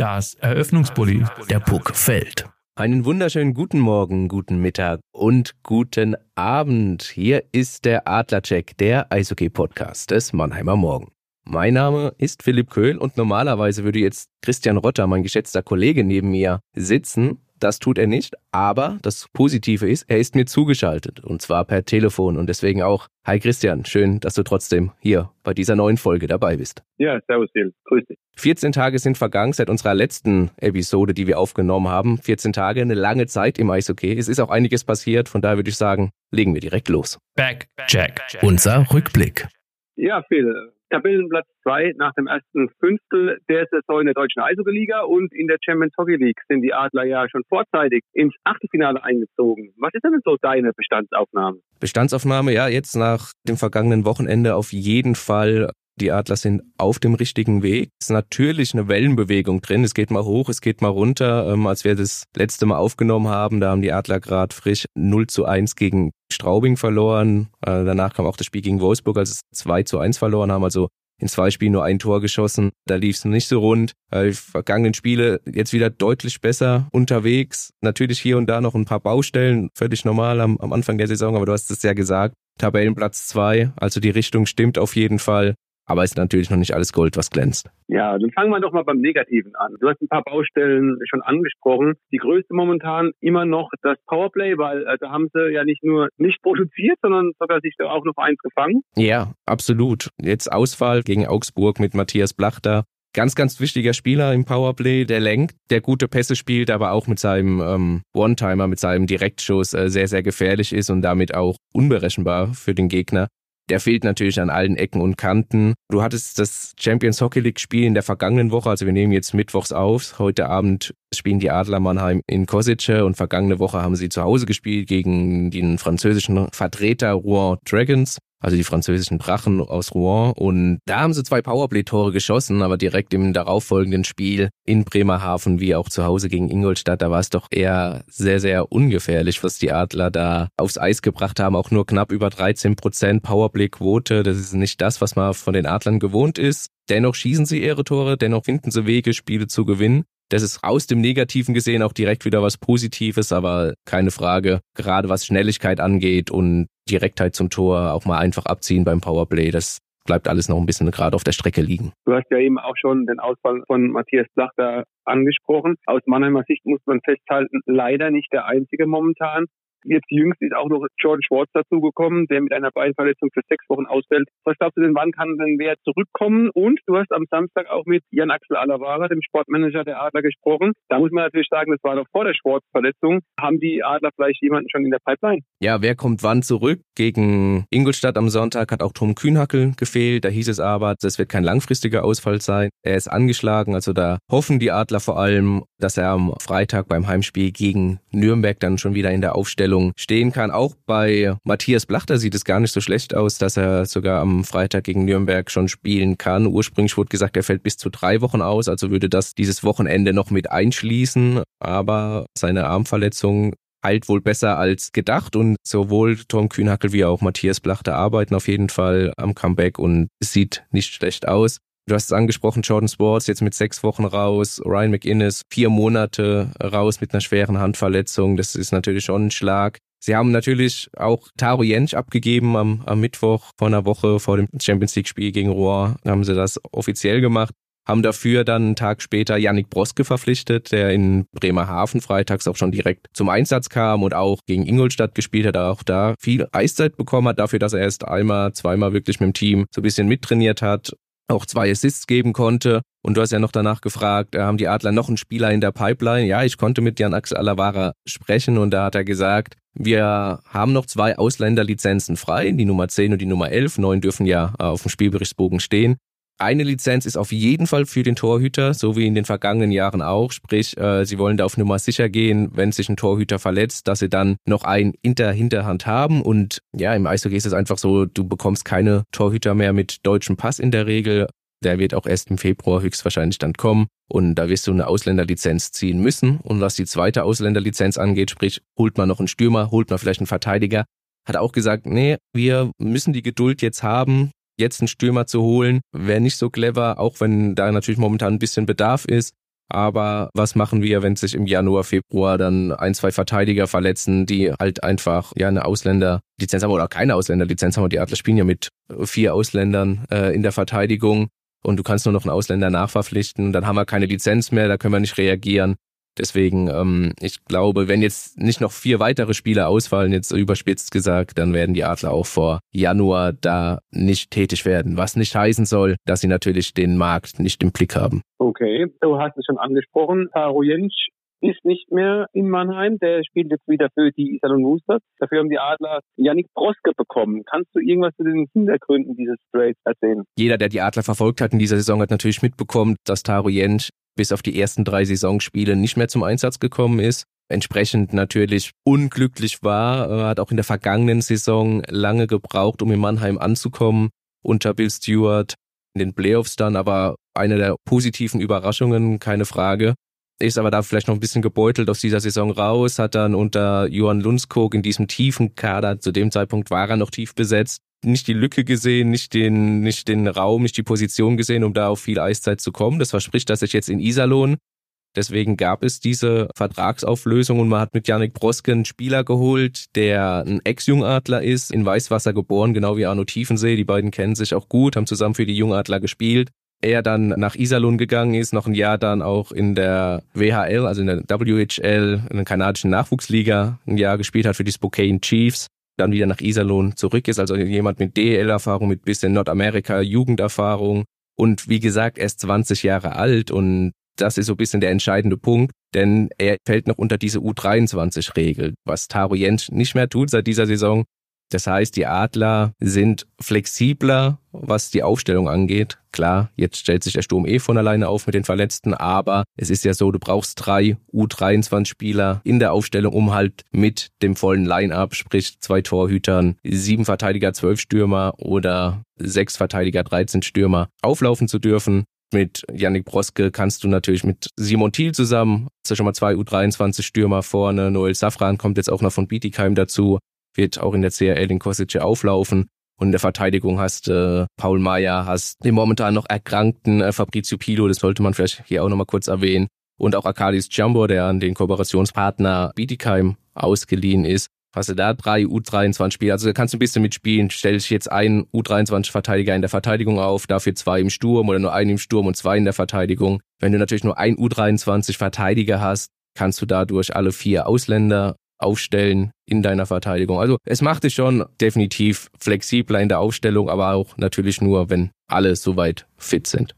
Das Eröffnungsbully. Der Puck fällt. Einen wunderschönen guten Morgen, guten Mittag und guten Abend. Hier ist der Adlercheck, der Eishockey-Podcast des Mannheimer Morgen. Mein Name ist Philipp Köhl und normalerweise würde jetzt Christian Rotter, mein geschätzter Kollege, neben mir sitzen. Das tut er nicht, aber das Positive ist, er ist mir zugeschaltet und zwar per Telefon und deswegen auch, hi Christian, schön, dass du trotzdem hier bei dieser neuen Folge dabei bist. Ja, servus Phil, grüß dich. 14 Tage sind vergangen seit unserer letzten Episode, die wir aufgenommen haben. 14 Tage, eine lange Zeit im Eishockey. Es ist auch einiges passiert, von daher würde ich sagen, legen wir direkt los. Back, Jack. Unser Rückblick. Ja, Phil, Tabellenplatz 2 nach dem ersten Fünftel der Saison in der deutschen Eishockey-Liga und in der Champions Hockey League sind die Adler ja schon vorzeitig ins Achtelfinale eingezogen. Was ist denn so deine Bestandsaufnahme? Bestandsaufnahme, ja, jetzt nach dem vergangenen Wochenende auf jeden Fall die Adler sind auf dem richtigen Weg. Es ist natürlich eine Wellenbewegung drin. Es geht mal hoch, es geht mal runter. Ähm, als wir das letzte Mal aufgenommen haben, da haben die Adler gerade frisch 0 zu 1 gegen Straubing verloren. Äh, danach kam auch das Spiel gegen Wolfsburg, als es 2 zu 1 verloren haben. Also in zwei Spielen nur ein Tor geschossen. Da lief es nicht so rund. Äh, die vergangenen Spiele jetzt wieder deutlich besser unterwegs. Natürlich hier und da noch ein paar Baustellen, völlig normal am, am Anfang der Saison, aber du hast es ja gesagt. Tabellenplatz zwei, also die Richtung stimmt auf jeden Fall. Aber ist natürlich noch nicht alles Gold, was glänzt. Ja, dann fangen wir doch mal beim Negativen an. Du hast ein paar Baustellen schon angesprochen. Die größte momentan immer noch das Powerplay, weil äh, da haben sie ja nicht nur nicht produziert, sondern sogar sich da auch noch eins gefangen. Ja, absolut. Jetzt Auswahl gegen Augsburg mit Matthias Blachter. Ganz, ganz wichtiger Spieler im Powerplay, der lenkt, der gute Pässe spielt, aber auch mit seinem ähm, One-Timer, mit seinem Direktschuss äh, sehr, sehr gefährlich ist und damit auch unberechenbar für den Gegner der fehlt natürlich an allen Ecken und Kanten. Du hattest das Champions Hockey League Spiel in der vergangenen Woche, also wir nehmen jetzt mittwochs auf. Heute Abend spielen die Adler Mannheim in Kosice und vergangene Woche haben sie zu Hause gespielt gegen den französischen Vertreter Rouen Dragons also die französischen Drachen aus Rouen. Und da haben sie zwei Powerplay-Tore geschossen, aber direkt im darauffolgenden Spiel in Bremerhaven wie auch zu Hause gegen Ingolstadt, da war es doch eher sehr, sehr ungefährlich, was die Adler da aufs Eis gebracht haben. Auch nur knapp über 13 Prozent Powerplay-Quote. Das ist nicht das, was man von den Adlern gewohnt ist. Dennoch schießen sie ihre Tore, dennoch finden sie Wege, Spiele zu gewinnen. Das ist aus dem Negativen gesehen auch direkt wieder was Positives, aber keine Frage, gerade was Schnelligkeit angeht und Direktheit zum Tor, auch mal einfach abziehen beim Powerplay, das bleibt alles noch ein bisschen gerade auf der Strecke liegen. Du hast ja eben auch schon den Ausfall von Matthias Blachter angesprochen. Aus Mannheimer Sicht muss man festhalten, leider nicht der einzige momentan. Jetzt jüngst ist auch noch Jordan Schwartz dazugekommen, der mit einer Beinverletzung für sechs Wochen ausfällt. Was glaubst du denn, wann kann denn wer zurückkommen? Und du hast am Samstag auch mit Jan Axel Alavara, dem Sportmanager der Adler, gesprochen. Da muss man natürlich sagen, das war doch vor der Schwartz-Verletzung. Haben die Adler vielleicht jemanden schon in der Pipeline? Ja, wer kommt wann zurück? Gegen Ingolstadt am Sonntag hat auch Tom Kühnhackel gefehlt. Da hieß es aber, das wird kein langfristiger Ausfall sein. Er ist angeschlagen, also da hoffen die Adler vor allem, dass er am Freitag beim Heimspiel gegen Nürnberg dann schon wieder in der Aufstellung Aufstellung stehen kann. Auch bei Matthias Blachter sieht es gar nicht so schlecht aus, dass er sogar am Freitag gegen Nürnberg schon spielen kann. Ursprünglich wurde gesagt, er fällt bis zu drei Wochen aus, also würde das dieses Wochenende noch mit einschließen. Aber seine Armverletzung heilt wohl besser als gedacht und sowohl Tom Kühnhackel wie auch Matthias Blachter arbeiten auf jeden Fall am Comeback und es sieht nicht schlecht aus. Du hast es angesprochen, Jordan Sports jetzt mit sechs Wochen raus, Ryan McInnes vier Monate raus mit einer schweren Handverletzung. Das ist natürlich schon ein Schlag. Sie haben natürlich auch Taro Jentsch abgegeben am, am Mittwoch vor einer Woche vor dem Champions League Spiel gegen Rohr. Haben sie das offiziell gemacht. Haben dafür dann einen Tag später Yannick Broske verpflichtet, der in Bremerhaven freitags auch schon direkt zum Einsatz kam und auch gegen Ingolstadt gespielt hat, auch da viel Eiszeit bekommen hat, dafür, dass er erst einmal, zweimal wirklich mit dem Team so ein bisschen mittrainiert hat auch zwei Assists geben konnte. Und du hast ja noch danach gefragt, äh, haben die Adler noch einen Spieler in der Pipeline? Ja, ich konnte mit Jan Axel Alavara sprechen und da hat er gesagt, wir haben noch zwei Ausländerlizenzen frei, die Nummer 10 und die Nummer 11. Neun dürfen ja auf dem Spielberichtsbogen stehen. Eine Lizenz ist auf jeden Fall für den Torhüter, so wie in den vergangenen Jahren auch. Sprich, äh, sie wollen da auf Nummer sicher gehen, wenn sich ein Torhüter verletzt, dass sie dann noch einen in der Hinterhand haben. Und ja, im Eishockey ist es einfach so, du bekommst keine Torhüter mehr mit deutschem Pass in der Regel. Der wird auch erst im Februar höchstwahrscheinlich dann kommen. Und da wirst du eine Ausländerlizenz ziehen müssen. Und was die zweite Ausländerlizenz angeht, sprich, holt man noch einen Stürmer, holt man vielleicht einen Verteidiger, hat auch gesagt, nee, wir müssen die Geduld jetzt haben, jetzt einen Stürmer zu holen, wäre nicht so clever, auch wenn da natürlich momentan ein bisschen Bedarf ist. Aber was machen wir, wenn sich im Januar, Februar dann ein, zwei Verteidiger verletzen, die halt einfach ja eine Ausländerlizenz haben oder keine Ausländerlizenz haben? Die Adler spielen ja mit vier Ausländern äh, in der Verteidigung und du kannst nur noch einen Ausländer nachverpflichten. Dann haben wir keine Lizenz mehr, da können wir nicht reagieren. Deswegen, ähm, ich glaube, wenn jetzt nicht noch vier weitere Spieler ausfallen, jetzt überspitzt gesagt, dann werden die Adler auch vor Januar da nicht tätig werden. Was nicht heißen soll, dass sie natürlich den Markt nicht im Blick haben. Okay, du hast es schon angesprochen. Taro Jentsch ist nicht mehr in Mannheim. Der spielt jetzt wieder für die Iserlohn Roosters. Dafür haben die Adler Yannick Broske bekommen. Kannst du irgendwas zu den Hintergründen dieses Trades erzählen? Jeder, der die Adler verfolgt hat in dieser Saison, hat natürlich mitbekommen, dass Taro Jentsch bis auf die ersten drei Saisonspiele nicht mehr zum Einsatz gekommen ist. Entsprechend natürlich unglücklich war, er hat auch in der vergangenen Saison lange gebraucht, um in Mannheim anzukommen unter Bill Stewart in den Playoffs dann, aber eine der positiven Überraschungen, keine Frage. Ist aber da vielleicht noch ein bisschen gebeutelt aus dieser Saison raus, hat dann unter Johann Lundskog in diesem tiefen Kader, zu dem Zeitpunkt war er noch tief besetzt, nicht die Lücke gesehen, nicht den, nicht den Raum, nicht die Position gesehen, um da auf viel Eiszeit zu kommen. Das verspricht, dass ich jetzt in Iserlohn Deswegen gab es diese Vertragsauflösung und man hat mit Yannick Broske einen Spieler geholt, der ein Ex-Jungadler ist, in Weißwasser geboren, genau wie Arno Tiefensee. Die beiden kennen sich auch gut, haben zusammen für die Jungadler gespielt. Er dann nach Iserlohn gegangen ist, noch ein Jahr dann auch in der WHL, also in der WHL, in der kanadischen Nachwuchsliga, ein Jahr gespielt hat für die Spokane Chiefs dann wieder nach Iserlohn zurück ist, also jemand mit DL-Erfahrung, mit bisschen Nordamerika, Jugenderfahrung und wie gesagt, erst 20 Jahre alt und das ist so ein bisschen der entscheidende Punkt, denn er fällt noch unter diese U23-Regel, was Taro Jentsch nicht mehr tut seit dieser Saison. Das heißt, die Adler sind flexibler, was die Aufstellung angeht. Klar, jetzt stellt sich der Sturm eh von alleine auf mit den Verletzten, aber es ist ja so, du brauchst drei U23-Spieler in der Aufstellung, um halt mit dem vollen Line-up, sprich zwei Torhütern, sieben Verteidiger, zwölf Stürmer oder sechs Verteidiger, 13 Stürmer auflaufen zu dürfen. Mit Yannick Broske kannst du natürlich mit Simon Thiel zusammen, hast du schon mal zwei U23-Stürmer vorne. Noel Safran kommt jetzt auch noch von Bietigheim dazu wird auch in der CRL den Kosice auflaufen. Und in der Verteidigung hast äh, Paul Meyer, hast den momentan noch erkrankten äh, Fabrizio Pilo, das sollte man vielleicht hier auch nochmal kurz erwähnen. Und auch Arkadis Jumbo, der an den Kooperationspartner Bietigheim ausgeliehen ist. Hast du da drei U23-Spieler, also da kannst du ein bisschen mitspielen. Stell dich jetzt einen U23-Verteidiger in der Verteidigung auf, dafür zwei im Sturm oder nur einen im Sturm und zwei in der Verteidigung. Wenn du natürlich nur einen U23-Verteidiger hast, kannst du dadurch alle vier Ausländer aufstellen in deiner Verteidigung. Also es macht dich schon definitiv flexibler in der Aufstellung, aber auch natürlich nur, wenn alle soweit fit sind.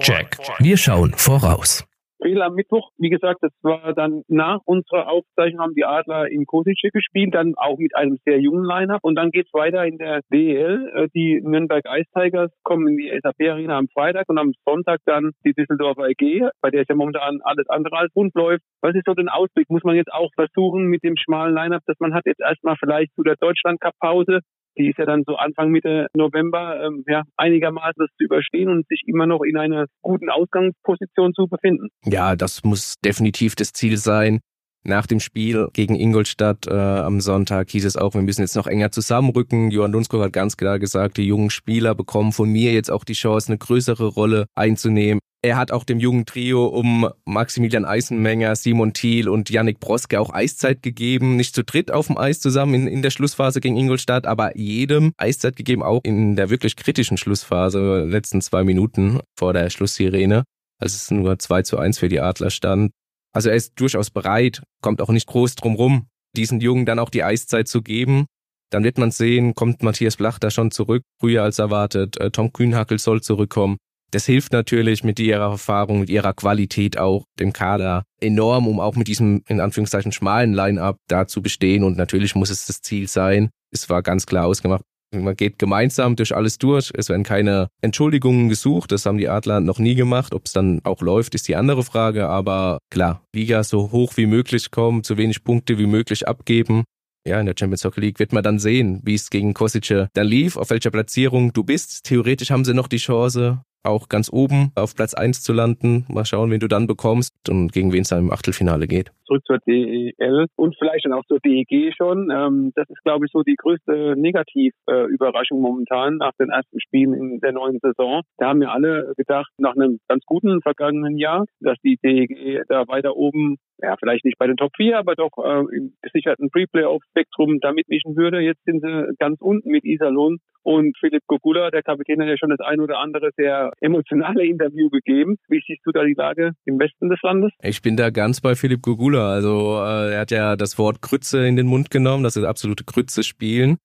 Check. Wir schauen voraus. Spiel am Mittwoch, wie gesagt, das war dann nach unserer Aufzeichnung haben die Adler in Kosice gespielt, dann auch mit einem sehr jungen Line-Up und dann geht's weiter in der DEL. Äh, die Nürnberg Ice Tigers kommen in die SAP Arena am Freitag und am Sonntag dann die Düsseldorfer EG, bei der es ja momentan alles andere als rund läuft. Was ist so den Ausblick? Muss man jetzt auch versuchen mit dem schmalen Line-Up, dass man hat jetzt erstmal vielleicht zu der Deutschland Cup Pause die ist ja dann so Anfang Mitte November ähm, ja, einigermaßen das zu überstehen und sich immer noch in einer guten Ausgangsposition zu befinden. Ja, das muss definitiv das Ziel sein. Nach dem Spiel gegen Ingolstadt äh, am Sonntag hieß es auch, wir müssen jetzt noch enger zusammenrücken. Johann Lundskog hat ganz klar gesagt, die jungen Spieler bekommen von mir jetzt auch die Chance, eine größere Rolle einzunehmen. Er hat auch dem jungen Trio um Maximilian Eisenmenger, Simon Thiel und Yannick Broske auch Eiszeit gegeben. Nicht zu dritt auf dem Eis zusammen in, in der Schlussphase gegen Ingolstadt, aber jedem Eiszeit gegeben, auch in der wirklich kritischen Schlussphase, letzten zwei Minuten vor der Schlusssirene. als es nur 2 zu 1 für die Adler stand. Also er ist durchaus bereit, kommt auch nicht groß drum rum, diesen Jungen dann auch die Eiszeit zu geben. Dann wird man sehen, kommt Matthias Blach da schon zurück, früher als erwartet. Äh, Tom Kühnhackel soll zurückkommen. Das hilft natürlich mit ihrer Erfahrung, mit ihrer Qualität auch dem Kader enorm, um auch mit diesem in Anführungszeichen schmalen Line-up da zu bestehen. Und natürlich muss es das Ziel sein. Es war ganz klar ausgemacht. Man geht gemeinsam durch alles durch. Es werden keine Entschuldigungen gesucht. Das haben die Adler noch nie gemacht. Ob es dann auch läuft, ist die andere Frage. Aber klar, Liga so hoch wie möglich kommen, so wenig Punkte wie möglich abgeben ja, in der Champions Hockey League wird man dann sehen, wie es gegen Kosice dann lief, auf welcher Platzierung du bist. Theoretisch haben sie noch die Chance, auch ganz oben auf Platz eins zu landen. Mal schauen, wen du dann bekommst und gegen wen es dann im Achtelfinale geht. Zurück zur DEL und vielleicht dann auch zur DEG schon. Ähm, das ist, glaube ich, so die größte Negativüberraschung momentan nach den ersten Spielen in der neuen Saison. Da haben wir alle gedacht, nach einem ganz guten vergangenen Jahr, dass die DEG da weiter oben ja, vielleicht nicht bei den Top 4, aber doch äh, im gesicherten Pre-Playoff-Spektrum da mitmischen würde. Jetzt sind sie ganz unten mit Iserlohn und Philipp Gogula, der Kapitän, hat ja schon das ein oder andere sehr emotionale Interview gegeben. Wie siehst du da die Lage im Westen des Landes? Ich bin da ganz bei Philipp Gogula. Also äh, er hat ja das Wort Krütze in den Mund genommen, dass sie absolute Krütze spielen.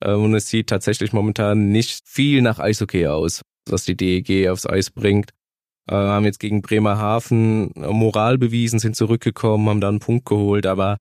Äh, und es sieht tatsächlich momentan nicht viel nach Eishockey aus, was die DEG aufs Eis bringt äh, haben jetzt gegen Bremerhaven Moral bewiesen, sind zurückgekommen, haben da einen Punkt geholt, aber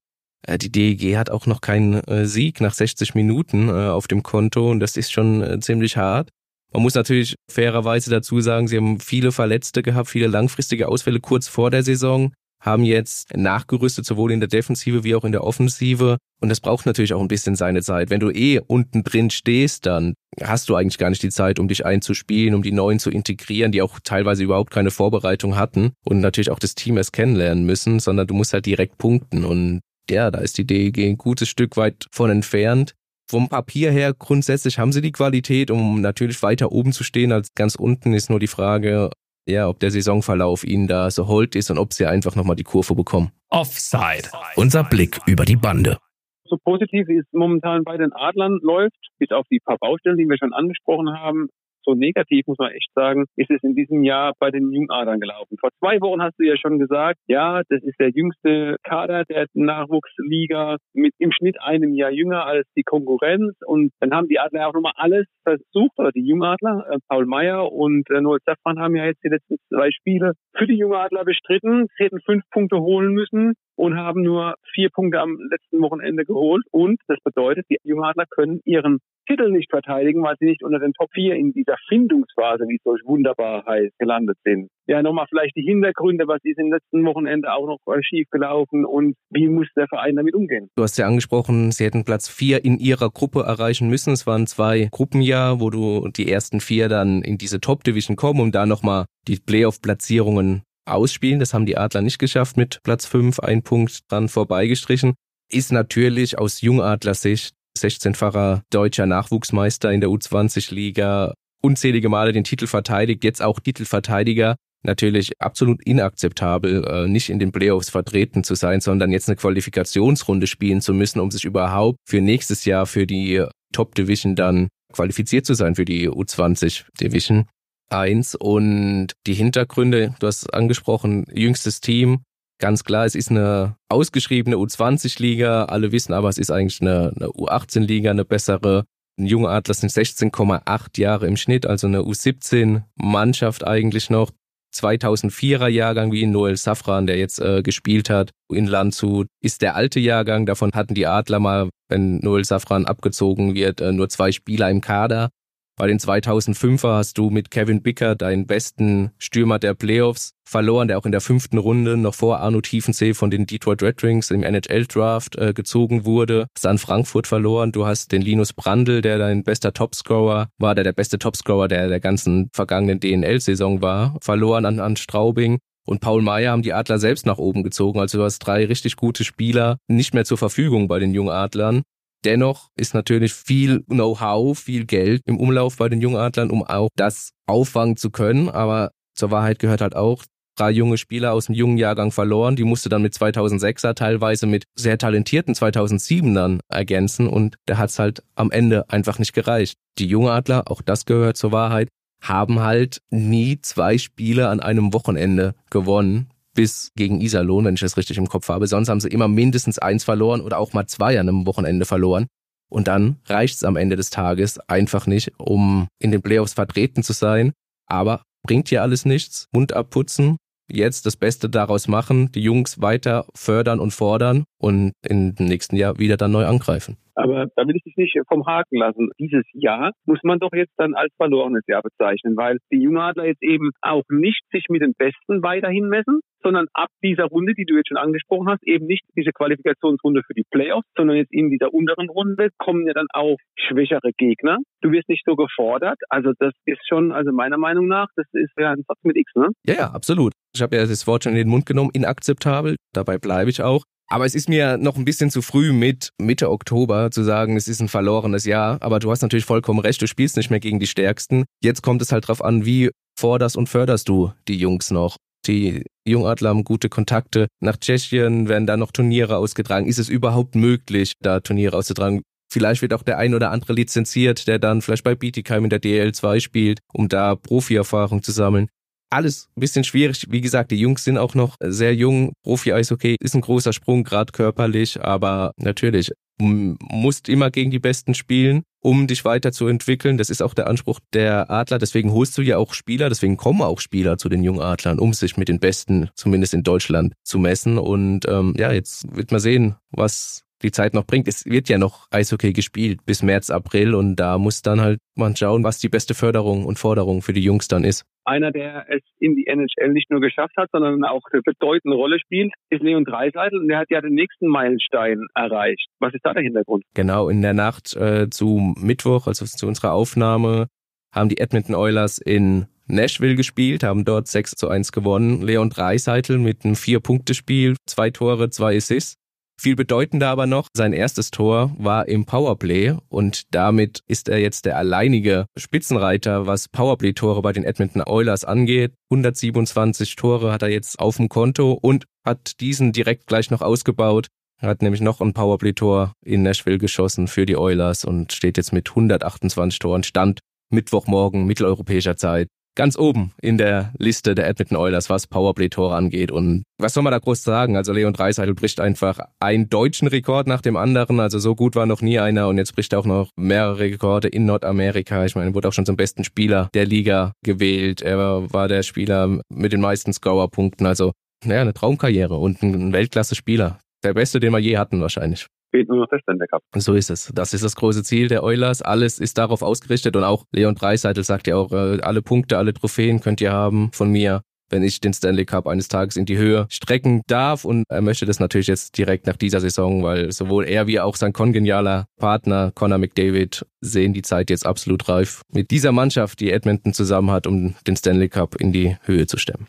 äh, die DEG hat auch noch keinen äh, Sieg nach 60 Minuten äh, auf dem Konto und das ist schon ziemlich hart. Man muss natürlich fairerweise dazu sagen, sie haben viele Verletzte gehabt, viele langfristige Ausfälle kurz vor der Saison haben jetzt nachgerüstet, sowohl in der Defensive wie auch in der Offensive. Und das braucht natürlich auch ein bisschen seine Zeit. Wenn du eh unten drin stehst, dann hast du eigentlich gar nicht die Zeit, um dich einzuspielen, um die Neuen zu integrieren, die auch teilweise überhaupt keine Vorbereitung hatten und natürlich auch das Team erst kennenlernen müssen, sondern du musst halt direkt punkten. Und ja, da ist die DEG ein gutes Stück weit von entfernt. Vom Papier her grundsätzlich haben sie die Qualität, um natürlich weiter oben zu stehen als ganz unten, ist nur die Frage, ja, ob der Saisonverlauf ihnen da so hold ist und ob sie einfach nochmal die Kurve bekommen. Offside. Unser Blick über die Bande. So positiv wie es momentan bei den Adlern läuft, bis auf die paar Baustellen, die wir schon angesprochen haben, so negativ, muss man echt sagen, ist es in diesem Jahr bei den Jungadern gelaufen. Vor zwei Wochen hast du ja schon gesagt, ja, das ist der jüngste Kader der Nachwuchsliga mit im Schnitt einem Jahr jünger als die Konkurrenz. Und dann haben die Adler auch nochmal alles versucht, oder die Jungadler, äh, Paul Meyer und äh, Noel Safran haben ja jetzt die letzten zwei Spiele für die Jungadler bestritten. Sie hätten fünf Punkte holen müssen und haben nur vier Punkte am letzten Wochenende geholt. Und das bedeutet, die Jungadler können ihren Titel nicht verteidigen, weil sie nicht unter den Top 4 in dieser Findungsphase, wie es so wunderbar heißt, gelandet sind. Ja, nochmal vielleicht die Hintergründe, was ist im letzten Wochenende auch noch schief gelaufen und wie muss der Verein damit umgehen? Du hast ja angesprochen, sie hätten Platz 4 in ihrer Gruppe erreichen müssen. Es waren zwei Gruppenjahr, wo du die ersten vier dann in diese Top Division kommen, um da nochmal die Playoff-Platzierungen ausspielen. Das haben die Adler nicht geschafft mit Platz 5, ein Punkt dran vorbeigestrichen. Ist natürlich aus Jungadler Sicht 16-facher deutscher Nachwuchsmeister in der U20-Liga, unzählige Male den Titel verteidigt, jetzt auch Titelverteidiger. Natürlich absolut inakzeptabel, äh, nicht in den Playoffs vertreten zu sein, sondern jetzt eine Qualifikationsrunde spielen zu müssen, um sich überhaupt für nächstes Jahr für die Top Division dann qualifiziert zu sein, für die U20 Division 1. Und die Hintergründe, du hast angesprochen, jüngstes Team, Ganz klar, es ist eine ausgeschriebene U20-Liga. Alle wissen aber, es ist eigentlich eine, eine U18-Liga, eine bessere. Ein junger Adler sind 16,8 Jahre im Schnitt, also eine U17-Mannschaft eigentlich noch. 2004er Jahrgang wie in Noel Safran, der jetzt äh, gespielt hat in Landshut, ist der alte Jahrgang. Davon hatten die Adler mal, wenn Noel Safran abgezogen wird, äh, nur zwei Spieler im Kader. Bei den 2005er hast du mit Kevin Bicker deinen besten Stürmer der Playoffs verloren, der auch in der fünften Runde noch vor Arno Tiefensee von den Detroit Red Wings im NHL-Draft äh, gezogen wurde. Hast an Frankfurt verloren. Du hast den Linus Brandl, der dein bester Topscorer war, der der beste Topscorer der der ganzen vergangenen DNL-Saison war, verloren an, an Straubing. Und Paul Meyer haben die Adler selbst nach oben gezogen. Also du hast drei richtig gute Spieler nicht mehr zur Verfügung bei den Jungadlern. Dennoch ist natürlich viel Know-how, viel Geld im Umlauf bei den Jungadlern, um auch das auffangen zu können. Aber zur Wahrheit gehört halt auch, drei junge Spieler aus dem jungen Jahrgang verloren. Die musste dann mit 2006er teilweise mit sehr talentierten 2007ern ergänzen und da hat's halt am Ende einfach nicht gereicht. Die Jungadler, auch das gehört zur Wahrheit, haben halt nie zwei Spiele an einem Wochenende gewonnen bis gegen Iserlohn, wenn ich das richtig im Kopf habe. Sonst haben sie immer mindestens eins verloren oder auch mal zwei an einem Wochenende verloren. Und dann reicht es am Ende des Tages einfach nicht, um in den Playoffs vertreten zu sein. Aber bringt hier alles nichts. Mund abputzen, jetzt das Beste daraus machen, die Jungs weiter fördern und fordern und im nächsten Jahr wieder dann neu angreifen. Aber da will ich dich nicht vom Haken lassen. Dieses Jahr muss man doch jetzt dann als verlorenes Jahr bezeichnen, weil die Jungadler jetzt eben auch nicht sich mit den Besten weiterhin messen, sondern ab dieser Runde, die du jetzt schon angesprochen hast, eben nicht diese Qualifikationsrunde für die Playoffs, sondern jetzt in dieser unteren Runde kommen ja dann auch schwächere Gegner. Du wirst nicht so gefordert. Also das ist schon, also meiner Meinung nach, das ist ja ein Satz mit X, ne? Ja, ja, absolut. Ich habe ja das Wort schon in den Mund genommen, inakzeptabel. Dabei bleibe ich auch. Aber es ist mir noch ein bisschen zu früh mit Mitte Oktober zu sagen, es ist ein verlorenes Jahr. Aber du hast natürlich vollkommen recht, du spielst nicht mehr gegen die Stärksten. Jetzt kommt es halt drauf an, wie forderst und förderst du die Jungs noch. Die Jungadler haben gute Kontakte. Nach Tschechien werden da noch Turniere ausgetragen. Ist es überhaupt möglich, da Turniere auszutragen? Vielleicht wird auch der ein oder andere lizenziert, der dann vielleicht bei Bietigheim in der DL2 spielt, um da Profi-Erfahrung zu sammeln. Alles ein bisschen schwierig. Wie gesagt, die Jungs sind auch noch sehr jung. Profi-Eishockey ist ein großer Sprung, gerade körperlich, aber natürlich, musst immer gegen die Besten spielen, um dich weiterzuentwickeln. Das ist auch der Anspruch der Adler. Deswegen holst du ja auch Spieler, deswegen kommen auch Spieler zu den jungen Adlern, um sich mit den Besten, zumindest in Deutschland, zu messen. Und ähm, ja, jetzt wird man sehen, was die Zeit noch bringt. Es wird ja noch Eishockey gespielt bis März, April und da muss dann halt man schauen, was die beste Förderung und Forderung für die Jungs dann ist. Einer, der es in die NHL nicht nur geschafft hat, sondern auch eine bedeutende Rolle spielt, ist Leon Dreiseitel und der hat ja den nächsten Meilenstein erreicht. Was ist da der Hintergrund? Genau, in der Nacht äh, zu Mittwoch, also zu unserer Aufnahme, haben die Edmonton Oilers in Nashville gespielt, haben dort 6 zu 1 gewonnen. Leon Dreiseitel mit einem Vier-Punkte-Spiel, zwei Tore, zwei Assists. Viel bedeutender aber noch, sein erstes Tor war im Powerplay und damit ist er jetzt der alleinige Spitzenreiter, was Powerplay-Tore bei den Edmonton Oilers angeht. 127 Tore hat er jetzt auf dem Konto und hat diesen direkt gleich noch ausgebaut. Er hat nämlich noch ein Powerplay-Tor in Nashville geschossen für die Oilers und steht jetzt mit 128 Toren Stand Mittwochmorgen mitteleuropäischer Zeit ganz oben in der Liste der Edmonton Oilers, was Powerplay-Tore angeht. Und was soll man da groß sagen? Also Leon Dreiseitel bricht einfach einen deutschen Rekord nach dem anderen. Also so gut war noch nie einer und jetzt bricht er auch noch mehrere Rekorde in Nordamerika. Ich meine, wurde auch schon zum besten Spieler der Liga gewählt. Er war der Spieler mit den meisten Scorerpunkten. Also, naja, eine Traumkarriere und ein Weltklasse-Spieler. Der beste, den wir je hatten wahrscheinlich fehlt nur noch der Stanley Cup. So ist es. Das ist das große Ziel der Oilers. Alles ist darauf ausgerichtet und auch Leon Dreiseitel sagt ja auch, äh, alle Punkte, alle Trophäen könnt ihr haben von mir wenn ich den Stanley Cup eines Tages in die Höhe strecken darf. Und er möchte das natürlich jetzt direkt nach dieser Saison, weil sowohl er wie auch sein kongenialer Partner Connor McDavid sehen die Zeit jetzt absolut reif mit dieser Mannschaft, die Edmonton zusammen hat, um den Stanley Cup in die Höhe zu stemmen.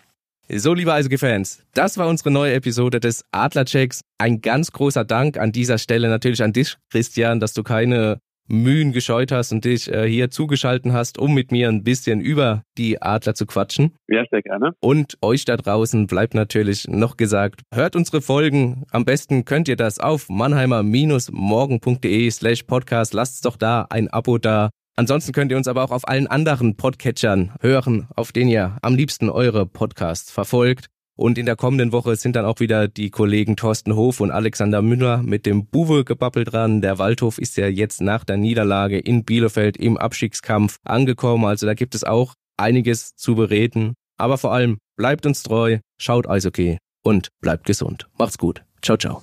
So, liebe Eishockey-Fans, das war unsere neue Episode des Adlerchecks. Ein ganz großer Dank an dieser Stelle natürlich an dich, Christian, dass du keine Mühen gescheut hast und dich äh, hier zugeschalten hast, um mit mir ein bisschen über die Adler zu quatschen. Ja, sehr gerne. Und euch da draußen bleibt natürlich noch gesagt, hört unsere Folgen. Am besten könnt ihr das auf mannheimer-morgen.de slash podcast. Lasst doch da ein Abo da. Ansonsten könnt ihr uns aber auch auf allen anderen Podcatchern hören, auf denen ihr am liebsten eure Podcasts verfolgt. Und in der kommenden Woche sind dann auch wieder die Kollegen Thorsten Hof und Alexander Müller mit dem Buwe-Gebabbel dran. Der Waldhof ist ja jetzt nach der Niederlage in Bielefeld im Abstiegskampf angekommen. Also da gibt es auch einiges zu bereden. Aber vor allem bleibt uns treu, schaut Eishockey und bleibt gesund. Macht's gut. Ciao, ciao.